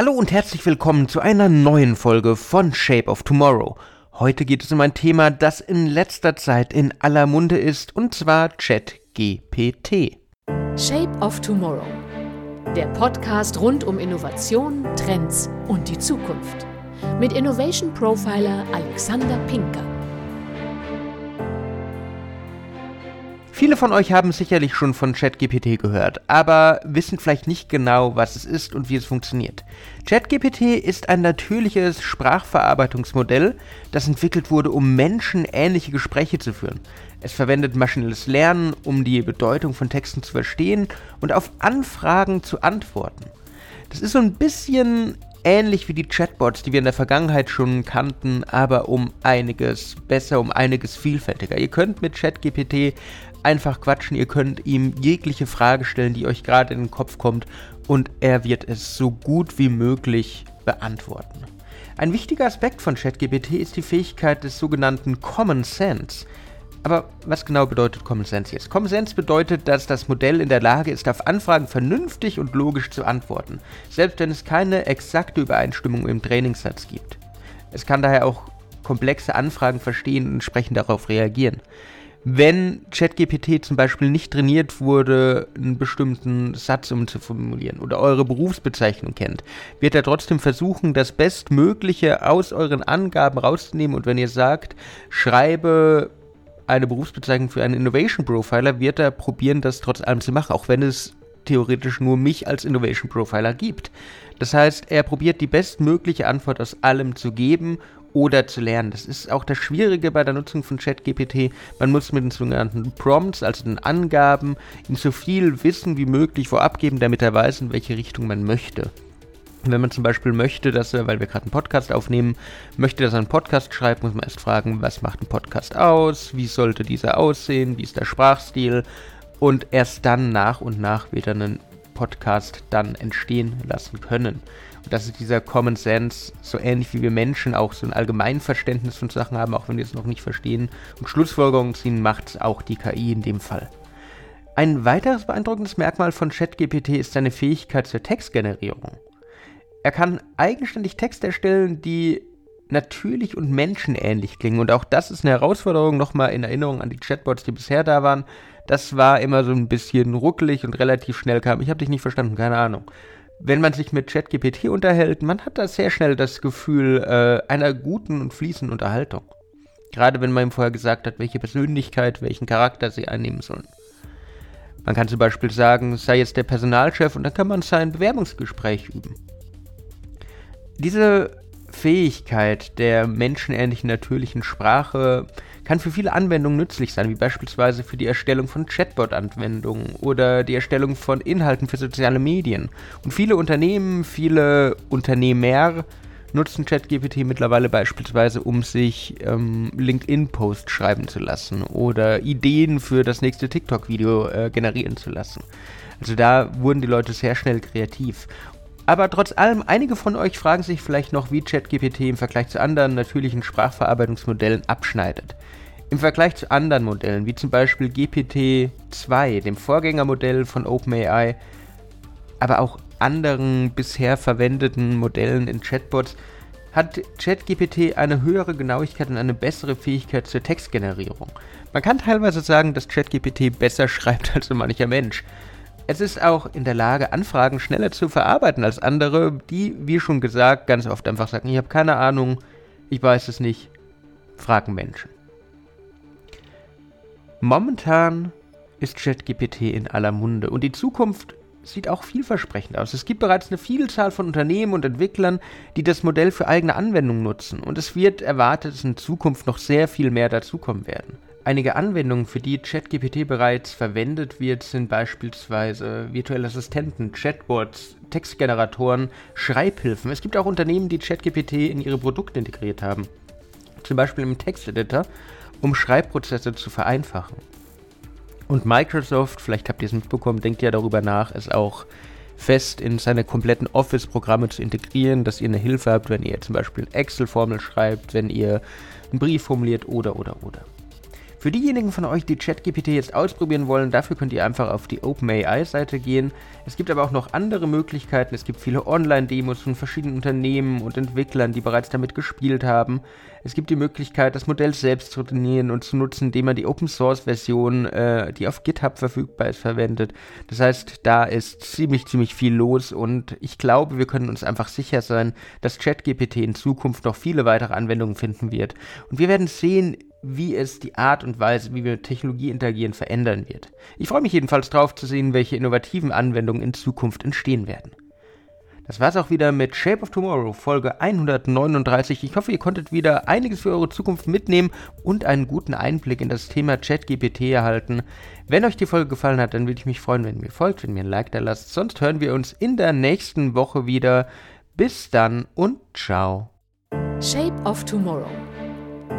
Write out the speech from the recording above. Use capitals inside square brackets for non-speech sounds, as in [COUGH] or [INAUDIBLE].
Hallo und herzlich willkommen zu einer neuen Folge von Shape of Tomorrow. Heute geht es um ein Thema, das in letzter Zeit in aller Munde ist, und zwar ChatGPT. Shape of Tomorrow. Der Podcast rund um Innovation, Trends und die Zukunft. Mit Innovation Profiler Alexander Pinker. Viele von euch haben sicherlich schon von ChatGPT gehört, aber wissen vielleicht nicht genau, was es ist und wie es funktioniert. ChatGPT ist ein natürliches Sprachverarbeitungsmodell, das entwickelt wurde, um menschenähnliche Gespräche zu führen. Es verwendet maschinelles Lernen, um die Bedeutung von Texten zu verstehen und auf Anfragen zu antworten. Das ist so ein bisschen ähnlich wie die Chatbots, die wir in der Vergangenheit schon kannten, aber um einiges besser, um einiges vielfältiger. Ihr könnt mit ChatGPT einfach quatschen, ihr könnt ihm jegliche Frage stellen, die euch gerade in den Kopf kommt und er wird es so gut wie möglich beantworten. Ein wichtiger Aspekt von ChatGPT ist die Fähigkeit des sogenannten Common Sense. Aber was genau bedeutet Common Sense jetzt? Common Sense bedeutet, dass das Modell in der Lage ist, auf Anfragen vernünftig und logisch zu antworten, selbst wenn es keine exakte Übereinstimmung im Trainingssatz gibt. Es kann daher auch komplexe Anfragen verstehen und entsprechend darauf reagieren wenn ChatGPT zum Beispiel nicht trainiert wurde, einen bestimmten Satz umzuformulieren oder eure Berufsbezeichnung kennt, wird er trotzdem versuchen, das Bestmögliche aus euren Angaben rauszunehmen. Und wenn ihr sagt, schreibe eine Berufsbezeichnung für einen Innovation Profiler, wird er probieren, das trotz allem zu machen, auch wenn es theoretisch nur mich als Innovation Profiler gibt. Das heißt, er probiert die bestmögliche Antwort aus allem zu geben oder zu lernen. Das ist auch das Schwierige bei der Nutzung von ChatGPT. Man muss mit den sogenannten Prompts, also den Angaben, ihm so viel Wissen wie möglich vorab geben, damit er weiß, in welche Richtung man möchte. Wenn man zum Beispiel möchte, dass er, weil wir gerade einen Podcast aufnehmen, möchte, dass er einen Podcast schreibt, muss man erst fragen, was macht ein Podcast aus, wie sollte dieser aussehen, wie ist der Sprachstil und erst dann nach und nach wird er einen Podcast dann entstehen lassen können. Und das ist dieser Common Sense, so ähnlich wie wir Menschen auch so ein Allgemeinverständnis von Sachen haben, auch wenn wir es noch nicht verstehen. Und Schlussfolgerungen ziehen macht auch die KI in dem Fall. Ein weiteres beeindruckendes Merkmal von ChatGPT ist seine Fähigkeit zur Textgenerierung. Er kann eigenständig Texte erstellen, die natürlich und menschenähnlich klingen. Und auch das ist eine Herausforderung, nochmal in Erinnerung an die Chatbots, die bisher da waren. Das war immer so ein bisschen ruckelig und relativ schnell kam. Ich habe dich nicht verstanden, keine Ahnung wenn man sich mit ChatGPT unterhält, man hat da sehr schnell das Gefühl äh, einer guten und fließenden Unterhaltung. Gerade wenn man ihm vorher gesagt hat, welche Persönlichkeit, welchen Charakter sie einnehmen sollen. Man kann zum Beispiel sagen, sei jetzt der Personalchef und dann kann man sein Bewerbungsgespräch üben. Diese Fähigkeit der menschenähnlichen natürlichen Sprache kann für viele Anwendungen nützlich sein, wie beispielsweise für die Erstellung von Chatbot-Anwendungen oder die Erstellung von Inhalten für soziale Medien. Und viele Unternehmen, viele Unternehmer nutzen ChatGPT mittlerweile beispielsweise, um sich ähm, LinkedIn-Posts schreiben zu lassen oder Ideen für das nächste TikTok-Video äh, generieren zu lassen. Also da wurden die Leute sehr schnell kreativ. Aber trotz allem, einige von euch fragen sich vielleicht noch, wie ChatGPT im Vergleich zu anderen natürlichen Sprachverarbeitungsmodellen abschneidet. Im Vergleich zu anderen Modellen, wie zum Beispiel GPT-2, dem Vorgängermodell von OpenAI, aber auch anderen bisher verwendeten Modellen in Chatbots, hat ChatGPT eine höhere Genauigkeit und eine bessere Fähigkeit zur Textgenerierung. Man kann teilweise sagen, dass ChatGPT besser [LAUGHS] schreibt als so mancher Mensch. Es ist auch in der Lage, Anfragen schneller zu verarbeiten als andere, die, wie schon gesagt, ganz oft einfach sagen, ich habe keine Ahnung, ich weiß es nicht, fragen Menschen. Momentan ist ChatGPT in aller Munde und die Zukunft sieht auch vielversprechend aus. Es gibt bereits eine Vielzahl von Unternehmen und Entwicklern, die das Modell für eigene Anwendungen nutzen und es wird erwartet, dass in Zukunft noch sehr viel mehr dazukommen werden. Einige Anwendungen, für die ChatGPT bereits verwendet wird, sind beispielsweise virtuelle Assistenten, Chatbots, Textgeneratoren, Schreibhilfen. Es gibt auch Unternehmen, die ChatGPT in ihre Produkte integriert haben. Zum Beispiel im Texteditor um Schreibprozesse zu vereinfachen. Und Microsoft, vielleicht habt ihr es mitbekommen, denkt ja darüber nach, es auch fest in seine kompletten Office-Programme zu integrieren, dass ihr eine Hilfe habt, wenn ihr zum Beispiel Excel-Formel schreibt, wenn ihr einen Brief formuliert oder oder oder. Für diejenigen von euch, die ChatGPT jetzt ausprobieren wollen, dafür könnt ihr einfach auf die OpenAI-Seite gehen. Es gibt aber auch noch andere Möglichkeiten. Es gibt viele Online-Demos von verschiedenen Unternehmen und Entwicklern, die bereits damit gespielt haben. Es gibt die Möglichkeit, das Modell selbst zu trainieren und zu nutzen, indem man die Open-Source-Version, äh, die auf GitHub verfügbar ist, verwendet. Das heißt, da ist ziemlich, ziemlich viel los und ich glaube, wir können uns einfach sicher sein, dass ChatGPT in Zukunft noch viele weitere Anwendungen finden wird. Und wir werden sehen, wie es die Art und Weise, wie wir mit Technologie interagieren, verändern wird. Ich freue mich jedenfalls darauf zu sehen, welche innovativen Anwendungen in Zukunft entstehen werden. Das war's auch wieder mit Shape of Tomorrow, Folge 139. Ich hoffe, ihr konntet wieder einiges für eure Zukunft mitnehmen und einen guten Einblick in das Thema ChatGPT erhalten. Wenn euch die Folge gefallen hat, dann würde ich mich freuen, wenn ihr mir folgt, wenn ihr ein Like da lasst. Sonst hören wir uns in der nächsten Woche wieder. Bis dann und ciao. Shape of Tomorrow